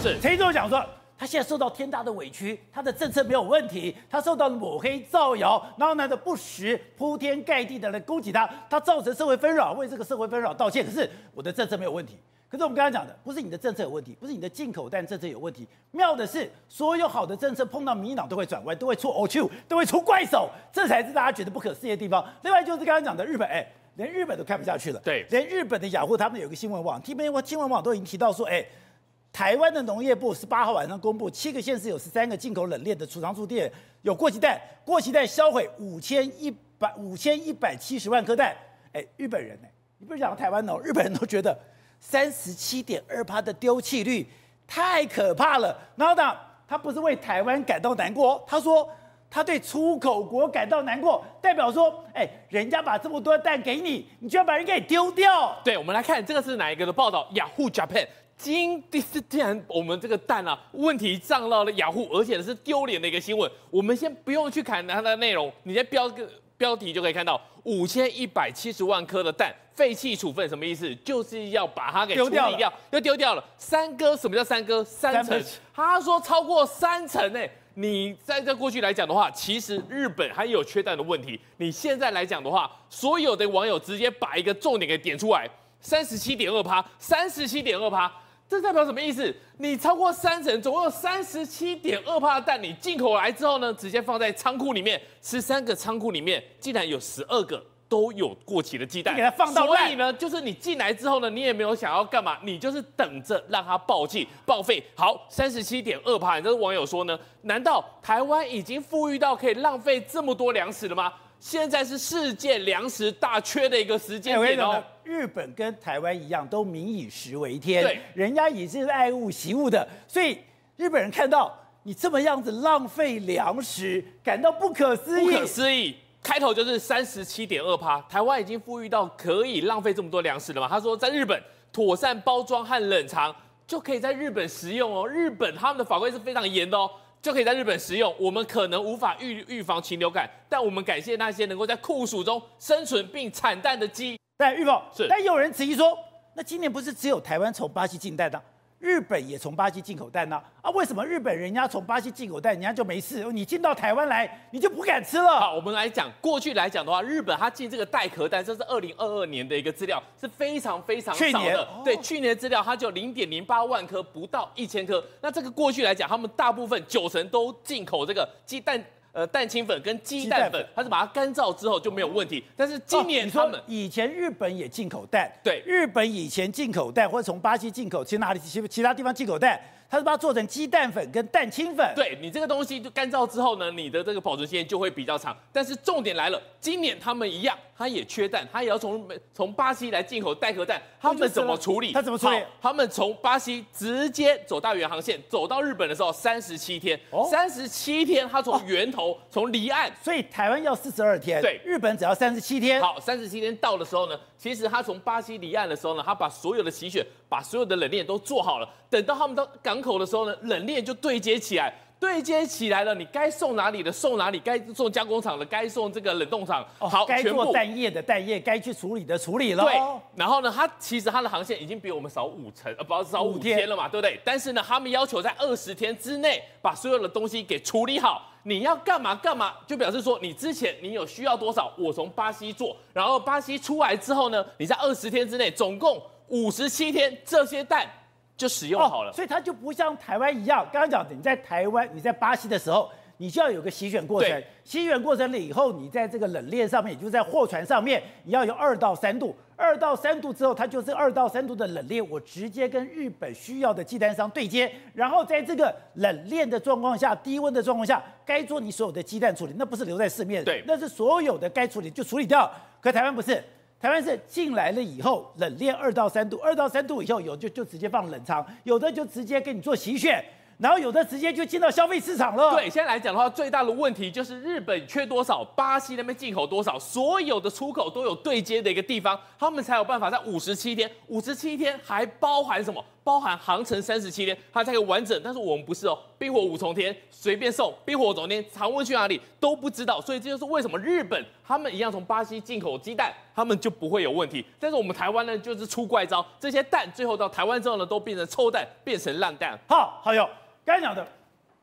是陈时中讲说，他现在受到天大的委屈，他的政策没有问题，他受到了抹黑造谣，然后呢的不实铺天盖地的来攻击他，他造成社会纷扰，为这个社会纷扰道歉。可是我的政策没有问题。可是我们刚才讲的，不是你的政策有问题，不是你的进口蛋政策有问题。妙的是，所有好的政策碰到民进党都会转弯，都会出欧秋，都会出怪手，这才是大家觉得不可思议的地方。另外就是刚才讲的日本，哎，连日本都看不下去了。对，连日本的雅虎他们有个新闻网，新闻新闻网都已经提到说，哎，台湾的农业部十八号晚上公布，七个县市有十三个进口冷链的储藏处店有过期蛋，过期蛋销毁五千一百五千一百七十万颗蛋。哎，日本人呢？你不是讲台湾哦，日本人都觉得。三十七点二趴的丢弃率太可怕了。然后呢，他不是为台湾感到难过，他说他对出口国感到难过，代表说，哎，人家把这么多蛋给你，你就要把人给丢掉。对，我们来看这个是哪一个的报道？Yahoo Japan，今第四天我们这个蛋啊问题上到了 Yahoo，而且是丢脸的一个新闻。我们先不用去看它的内容，你先标个。标题就可以看到五千一百七十万颗的蛋废弃处分什么意思？就是要把它给处理掉，丢掉又丢掉了三哥。什么叫三哥？三层。他说超过三层诶。你在这过去来讲的话，其实日本还有缺蛋的问题。你现在来讲的话，所有的网友直接把一个重点给点出来，三十七点二趴，三十七点二趴。这代表什么意思？你超过三成，总共有三十七点二帕的蛋，你进口来之后呢，直接放在仓库里面，十三个仓库里面竟然有十二个都有过期的鸡蛋，给它放到。所以呢，就是你进来之后呢，你也没有想要干嘛，你就是等着让它报废报废。好，三十七点二帕，你这个网友说呢？难道台湾已经富裕到可以浪费这么多粮食了吗？现在是世界粮食大缺的一个时间点哦。日本跟台湾一样，都民以食为天，对，人家也是爱物惜物的，所以日本人看到你这么样子浪费粮食，感到不可思议。不可思议，开头就是三十七点二趴，台湾已经富裕到可以浪费这么多粮食了吗？他说，在日本妥善包装和冷藏就可以在日本食用哦。日本他们的法规是非常严的哦。就可以在日本食用。我们可能无法预预防禽流感，但我们感谢那些能够在酷暑中生存并产蛋的鸡。但预报是，但有人质疑说，那今年不是只有台湾从巴西进蛋的？日本也从巴西进口蛋呢？啊，啊，为什么日本人家从巴西进口蛋，人家就没事？你进到台湾来，你就不敢吃了？好，我们来讲过去来讲的话，日本它进这个带壳蛋，这是二零二二年的一个资料，是非常非常少的。去年对，去年的资料它就零点零八万颗，不到一千颗。那这个过去来讲，他们大部分九成都进口这个鸡蛋。呃，蛋清粉跟鸡蛋粉，它是把它干燥之后就没有问题。但是今年他们、哦、以前日本也进口蛋，对，日本以前进口蛋或者从巴西进口，其哪里其其他地方进口蛋。它是把它做成鸡蛋粉跟蛋清粉，对，你这个东西就干燥之后呢，你的这个保存时间就会比较长。但是重点来了，今年他们一样，他也缺蛋，他也要从从巴西来进口带壳蛋，他们怎么处理？他怎么处理？他们从巴西直接走大远航线，走到日本的时候三十七天，三十七天，他从源头从离岸，所以台湾要四十二天，对，日本只要三十七天。好，三十七天到的时候呢，其实他从巴西离岸的时候呢，他把所有的洗选，把所有的冷链都做好了，等到他们到港口的时候呢，冷链就对接起来，对接起来了，你该送哪里的送哪里，该送加工厂的该送这个冷冻厂，好，该做蛋液的蛋液，该去处理的处理了。对，然后呢，它其实它的航线已经比我们少五成，呃，不少五天了嘛，对不对？但是呢，他们要求在二十天之内把所有的东西给处理好。你要干嘛干嘛，就表示说你之前你有需要多少，我从巴西做，然后巴西出来之后呢，你在二十天之内，总共五十七天，这些蛋就使用好了。哦，所以它就不像台湾一样，刚刚讲的，你在台湾，你在巴西的时候。你就要有个洗选过程，洗选过程了以后，你在这个冷链上面，也就是在货船上面，你要有二到三度，二到三度之后，它就是二到三度的冷链，我直接跟日本需要的鸡蛋商对接，然后在这个冷链的状况下，低温的状况下，该做你所有的鸡蛋处理，那不是留在市面，对，那是所有的该处理就处理掉。可台湾不是，台湾是进来了以后，冷链二到三度，二到三度以后有就就直接放冷藏，有的就直接给你做洗选。然后有的直接就进到消费市场了。对，现在来讲的话，最大的问题就是日本缺多少，巴西那边进口多少，所有的出口都有对接的一个地方，他们才有办法在五十七天，五十七天还包含什么？包含航程三十七天，它才可以完整。但是我们不是哦，冰火五重天随便送，冰火五重天常温去哪里都不知道。所以这就是为什么日本他们一样从巴西进口鸡蛋，他们就不会有问题。但是我们台湾呢，就是出怪招，这些蛋最后到台湾之后呢，都变成臭蛋，变成烂蛋。好，好友刚才讲的，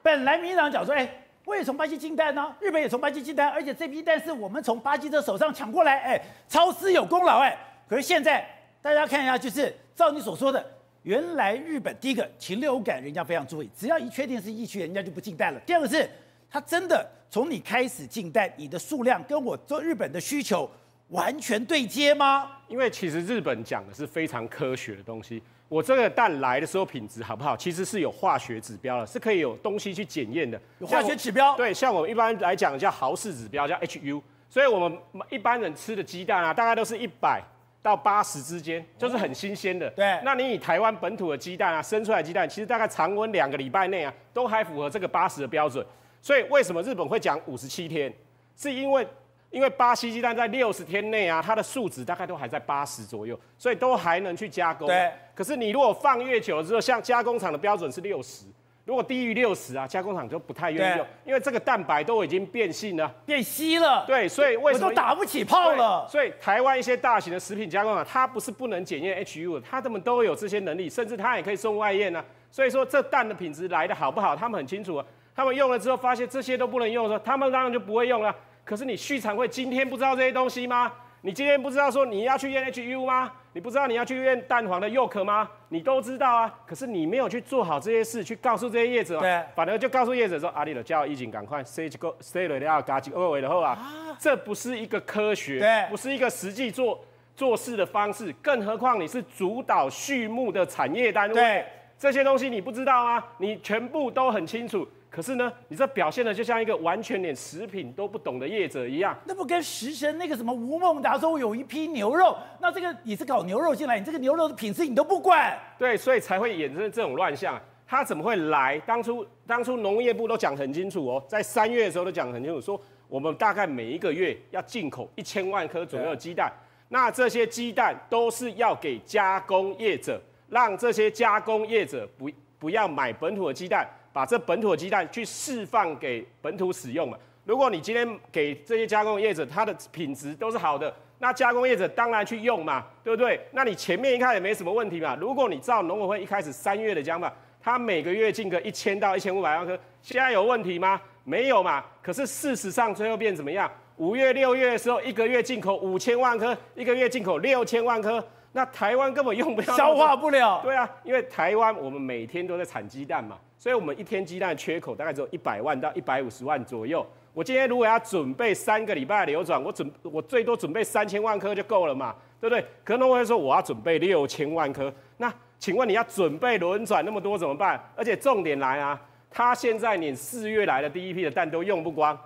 本来民进党讲说，哎。我也从巴西进蛋呢、日本也从巴西进蛋，而且这批蛋是我们从巴西的手上抢过来，哎，超市有功劳，哎，可是现在大家看一下，就是照你所说的，原来日本第一个禽流感人家非常注意，只要一确定是疫区，人家就不进蛋了。第二个是，它真的从你开始进蛋，你的数量跟我做日本的需求完全对接吗？因为其实日本讲的是非常科学的东西。我这个蛋来的时候品质好不好，其实是有化学指标的，是可以有东西去检验的。有化学指标？对，像我们一般来讲叫毫式指标，叫 HU。所以我们一般人吃的鸡蛋啊，大概都是一百到八十之间，就是很新鲜的。对。那你以台湾本土的鸡蛋啊，生出来鸡蛋，其实大概常温两个礼拜内啊，都还符合这个八十的标准。所以为什么日本会讲五十七天？是因为。因为巴西鸡蛋在六十天内啊，它的数值大概都还在八十左右，所以都还能去加工。对。可是你如果放越久了之后，像加工厂的标准是六十，如果低于六十啊，加工厂就不太愿意用，因为这个蛋白都已经变性了，变稀了。对，所以为什么我都打不起泡了？所以台湾一些大型的食品加工厂，它不是不能检验 HU，它们都有这些能力，甚至它也可以送外验啊。所以说这蛋的品质来的好不好，他们很清楚啊。他们用了之后发现这些都不能用的时候，他们当然就不会用了。可是你畜产会今天不知道这些东西吗？你今天不知道说你要去验 HU 吗？你不知道你要去验蛋黄的幼壳吗？你都知道啊。可是你没有去做好这些事，去告诉这些业者，对，反而就告诉业者说：“阿里的叫一警赶快塞几个塞了要嘎几二尾的后啊，这不是一个科学，对，不是一个实际做做事的方式。更何况你是主导畜牧的产业单位，对，这些东西你不知道吗？你全部都很清楚。”可是呢，你这表现的就像一个完全连食品都不懂的业者一样。那不跟食神那个什么吴孟达说，有一批牛肉，那这个你是搞牛肉进来，你这个牛肉的品质你都不管。对，所以才会衍生这种乱象。他怎么会来？当初当初农业部都讲很清楚哦，在三月的时候都讲很清楚，说我们大概每一个月要进口一千万颗左右的鸡蛋。那这些鸡蛋都是要给加工业者，让这些加工业者不不要买本土的鸡蛋。把这本土的鸡蛋去释放给本土使用嘛？如果你今天给这些加工业者，它的品质都是好的，那加工业者当然去用嘛，对不对？那你前面一看也没什么问题嘛。如果你照农委会一开始三月的讲法，它每个月进个一千到一千五百万颗，现在有问题吗？没有嘛。可是事实上最后变怎么样？五月、六月的时候，一个月进口五千万颗，一个月进口六千万颗，那台湾根本用不了，消化不了。对啊，因为台湾我们每天都在产鸡蛋嘛。所以，我们一天鸡蛋缺口大概只有一百万到一百五十万左右。我今天如果要准备三个礼拜的流转，我准我最多准备三千万颗就够了嘛，对不对？可能我会说我要准备六千万颗。那请问你要准备轮转那么多怎么办？而且重点来啊，他现在连四月来的第一批的蛋都用不光。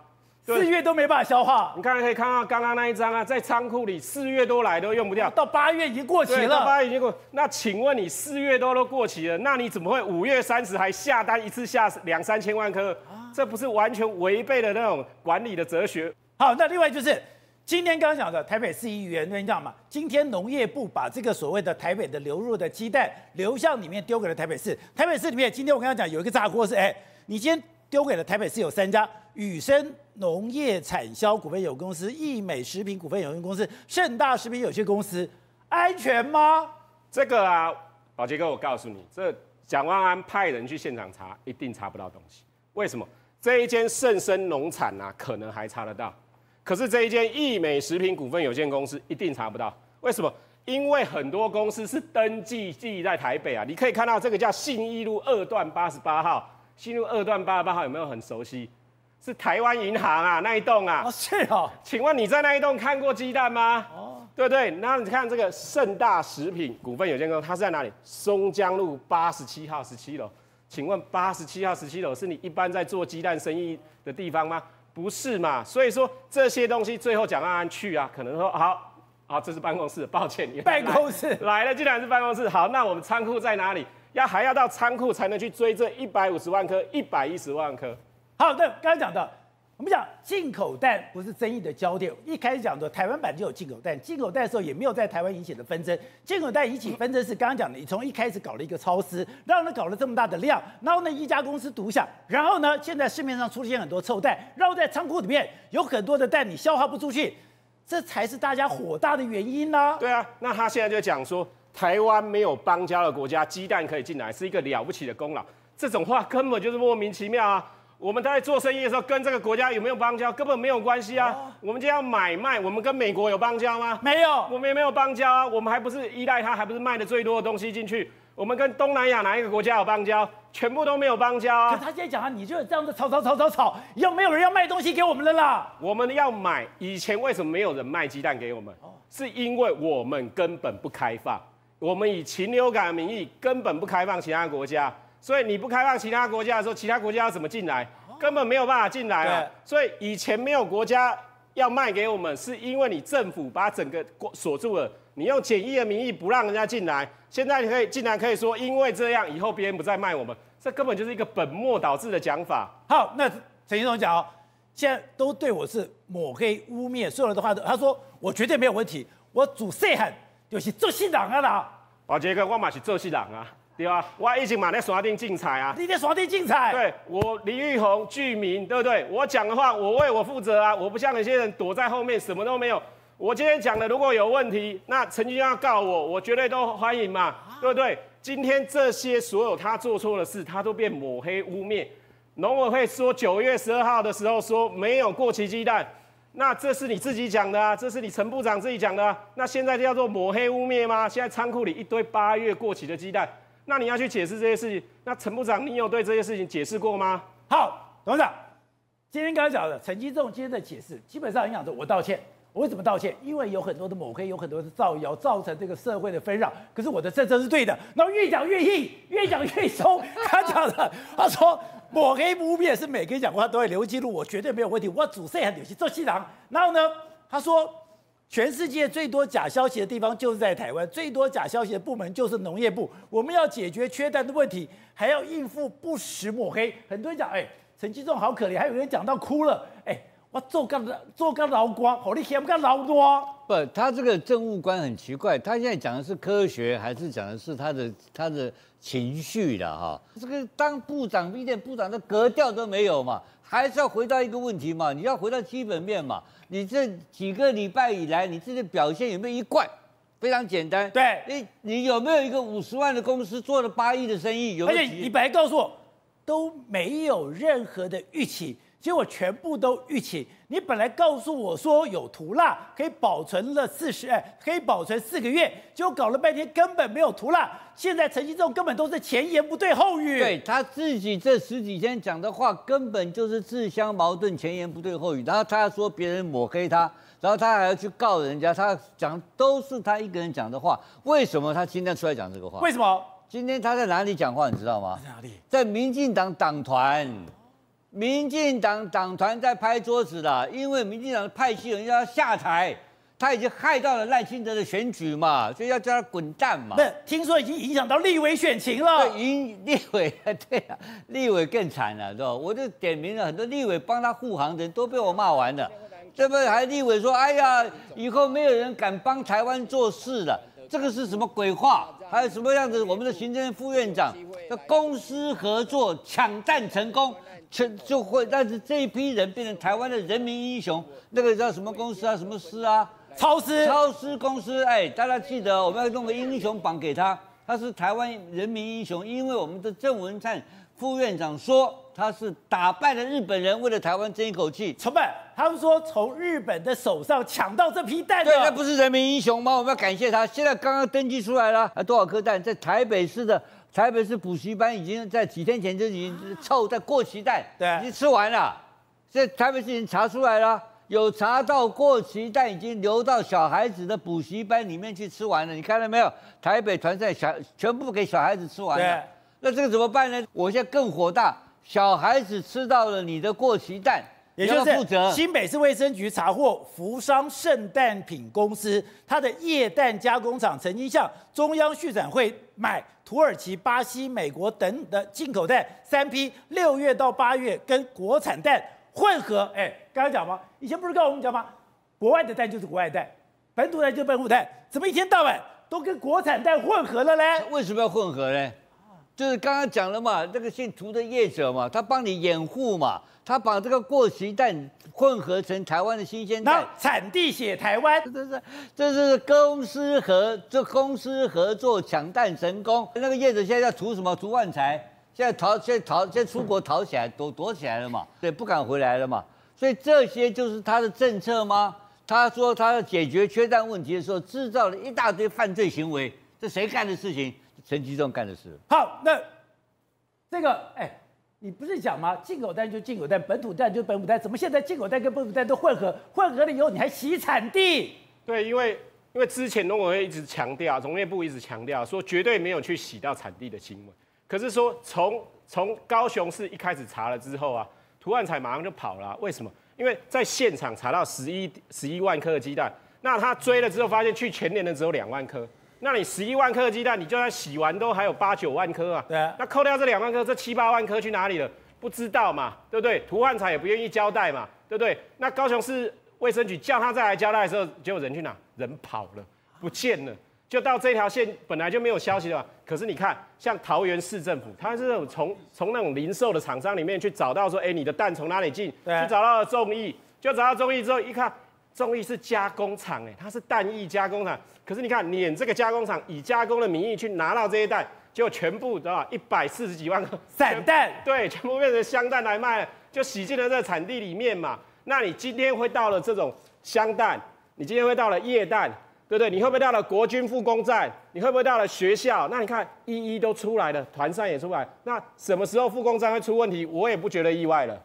四月都没办法消化，你看可以看到刚刚那一张啊，在仓库里四月多来都用不掉，到八月已经过期了。到八月已经过，那请问你四月多都过期了，那你怎么会五月三十还下单一次下两三千万颗？这不是完全违背了那种管理的哲学？好，那另外就是今天刚刚讲的台北市议员，跟你讲嘛，今天农业部把这个所谓的台北的流入的鸡蛋流向里面丢给了台北市，台北市里面今天我跟他讲有一个炸锅是，哎，你今天丢给了台北市有三家。宇生农业产销股份有限公司、益美食品股份有限公司、盛大食品有限公司，安全吗？这个啊，宝杰哥，我告诉你，这蒋万安派人去现场查，一定查不到东西。为什么？这一间盛生农产啊，可能还查得到，可是这一间益美食品股份有限公司一定查不到。为什么？因为很多公司是登记记在台北啊。你可以看到这个叫信义路二段八十八号，信义路二段八十八号有没有很熟悉？是台湾银行啊，那一栋啊。哦，是哦。请问你在那一栋看过鸡蛋吗？哦，对不对？那你看这个盛大食品股份有限公司，它是在哪里？松江路八十七号十七楼。请问八十七号十七楼是你一般在做鸡蛋生意的地方吗？不是嘛？所以说这些东西最后蒋万安去啊，可能说好，好，这是办公室，抱歉，办公室来了，竟然是办公室。好，那我们仓库在哪里？要还要到仓库才能去追这一百五十万颗，一百一十万颗。好，那刚才讲的我们讲进口蛋不是争议的焦点，一开始讲的台湾版就有进口蛋，进口蛋的时候也没有在台湾引起的纷争。进口蛋引起纷争是刚刚讲的，你从一开始搞了一个超市，然后呢搞了这么大的量，然后呢一家公司独享，然后呢现在市面上出现很多臭蛋，然后在仓库里面有很多的蛋你消化不出去，这才是大家火大的原因呢、啊。对啊，那他现在就讲说台湾没有邦交的国家，鸡蛋可以进来是一个了不起的功劳，这种话根本就是莫名其妙啊。我们在做生意的时候，跟这个国家有没有邦交，根本没有关系啊。哦、我们今天要买卖，我们跟美国有邦交吗？没有，我们也没有邦交啊。我们还不是依赖它，还不是卖的最多的东西进去。我们跟东南亚哪一个国家有邦交？全部都没有邦交啊。可他现在讲啊，你就是这样子吵吵吵吵吵，又没有人要卖东西给我们了啦。我们要买，以前为什么没有人卖鸡蛋给我们？是因为我们根本不开放，我们以禽流感的名义根本不开放其他国家。所以你不开放其他国家的时候，其他国家要怎么进来？根本没有办法进来啊！所以以前没有国家要卖给我们，是因为你政府把整个国锁住了，你用检疫的名义不让人家进来。现在你可以竟然，可以说因为这样，以后别人不再卖我们，这根本就是一个本末倒置的讲法。好，那陈先生讲哦，现在都对我是抹黑污蔑，所有的话都他说我绝对没有问题，我主细汉就是做戏郎啊啦。宝杰哥，我嘛是做戏郎啊。对啊，我已经嘛在刷定竞彩啊！你在刷定竞彩？对，我李玉红具名，对不对？我讲的话，我为我负责啊！我不像有些人躲在后面，什么都没有。我今天讲的，如果有问题，那陈金要告我，我绝对都欢迎嘛，对不对？今天这些所有他做错的事，他都变抹黑污蔑。农委会说九月十二号的时候说没有过期鸡蛋，那这是你自己讲的啊，这是你陈部长自己讲的。那现在就叫做抹黑污蔑吗？现在仓库里一堆八月过期的鸡蛋。那你要去解释这些事情，那陈部长，你有对这些事情解释过吗？好，董事长，今天刚才讲的陈金仲今天的解释，基本上很讲说，我道歉。我为什么道歉？因为有很多的抹黑，有很多的造谣，造成这个社会的纷扰。可是我的政策是对的。然后越讲越硬，越讲越凶。他讲的，他说抹黑污蔑是每个人讲话都会留记录，我绝对没有问题。我主事很有戏做戏郎。然后呢，他说。全世界最多假消息的地方就是在台湾，最多假消息的部门就是农业部。我们要解决缺蛋的问题，还要应付不实抹黑。很多人讲，哎，陈吉仲好可怜，还有人讲到哭了。哎，我做个做个劳官，好你嫌干劳多。不，他这个政务官很奇怪，他现在讲的是科学，还是讲的是他的他的情绪的哈？这个当部长一点部长的格调都没有嘛，还是要回到一个问题嘛，你要回到基本面嘛。你这几个礼拜以来，你自己表现有没有一贯？非常简单，对，你你有没有一个五十万的公司做了八亿的生意？有沒有？而且你本来告诉我都没有任何的预期。结果全部都预期。你本来告诉我说有涂蜡可以保存了四十，哎，可以保存四个月，结果搞了半天根本没有涂蜡。现在陈其仲根本都是前言不对后语。对，他自己这十几天讲的话根本就是自相矛盾，前言不对后语。然后他说别人抹黑他，然后他还要去告人家，他讲都是他一个人讲的话。为什么他今天出来讲这个话？为什么？今天他在哪里讲话？你知道吗？在哪里？在民进党党团。民进党党团在拍桌子了，因为民进党的派系人要下台，他已经害到了赖清德的选举嘛，所以要叫他滚蛋嘛。不是，听说已经影响到立委选情了。对，影立委，对啊，立委更惨了，对吧？我就点名了很多立委帮他护航的人都被我骂完了，这不还立委说，哎呀，以后没有人敢帮台湾做事了，这个是什么鬼话？还有什么样子？我们的行政副院长的公私合作抢占成功。就就会，但是这一批人变成台湾的人民英雄，那个叫什么公司啊？什么司啊？超司。超司公司，哎，大家记得，我们要弄个英雄榜给他，他是台湾人民英雄，因为我们的郑文灿副院长说他是打败了日本人，为了台湾争一口气。成本，他们说从日本的手上抢到这批蛋，对，那不是人民英雄吗？我们要感谢他。现在刚刚登记出来了，啊，多少颗蛋？在台北市的。台北市补习班已经在几天前就已经臭在过期蛋，对，已经吃完了。这台北市已经查出来了，有查到过期蛋已经流到小孩子的补习班里面去吃完了。你看到没有？台北团在小全部给小孩子吃完了。那这个怎么办呢？我现在更火大，小孩子吃到了你的过期蛋。也就是新北市卫生局查获福商圣诞品公司，它的液氮加工厂曾经向中央畜展会买土耳其、巴西、美国等的进口蛋三批，六月到八月跟国产蛋混合，哎，刚刚讲吗？以前不是跟我们讲吗？国外的蛋就是国外蛋，本土蛋就是本土蛋，怎么一天到晚都跟国产蛋混合了嘞？为什么要混合呢？就是刚刚讲了嘛，这个姓涂的业者嘛，他帮你掩护嘛，他把这个过期蛋混合成台湾的新鲜蛋，产地写台湾，这是这是公司合这公司合作抢蛋成功。那个业者现在要图什么？图万财，现在逃，现在逃，现在出国逃起来，躲躲起来了嘛？对，不敢回来了嘛？所以这些就是他的政策吗？他说他要解决缺蛋问题的时候，制造了一大堆犯罪行为，这谁干的事情？陈吉仲干的事。好，那这个，哎，你不是讲吗？进口蛋就进口蛋，本土蛋就本土蛋，怎么现在进口蛋跟本土蛋都混合？混合了以后，你还洗产地？对，因为因为之前农委会一直强调，农业部一直强调说绝对没有去洗到产地的新闻。可是说从从高雄市一开始查了之后啊，涂万彩马上就跑了啊。为什么？因为在现场查到十一十一万颗的鸡蛋，那他追了之后发现去全年的只有两万颗。那你十一万颗鸡蛋，你就算洗完都还有八九万颗啊。对啊。那扣掉这两万颗，这七八万颗去哪里了？不知道嘛，对不对？涂汉才也不愿意交代嘛，对不对？那高雄市卫生局叫他再来交代的时候，结果人去哪？人跑了，不见了。就到这条线本来就没有消息了嘛。可是你看，像桃园市政府，他是从从那种零售的厂商里面去找到说，哎，你的蛋从哪里进？对。去找到了众议，就找到众议之后，一看。众议是加工厂，哎，它是蛋液加工厂。可是你看，撵这个加工厂以加工的名义去拿到这些蛋，就全部知道？一百四十几万个散蛋，对，全部变成香蛋来卖，就洗进了这个产地里面嘛。那你今天会到了这种香蛋，你今天会到了液蛋，对不对？你会不会到了国军复工站？你会不会到了学校？那你看一一都出来了，团扇也出来。那什么时候复工站会出问题？我也不觉得意外了。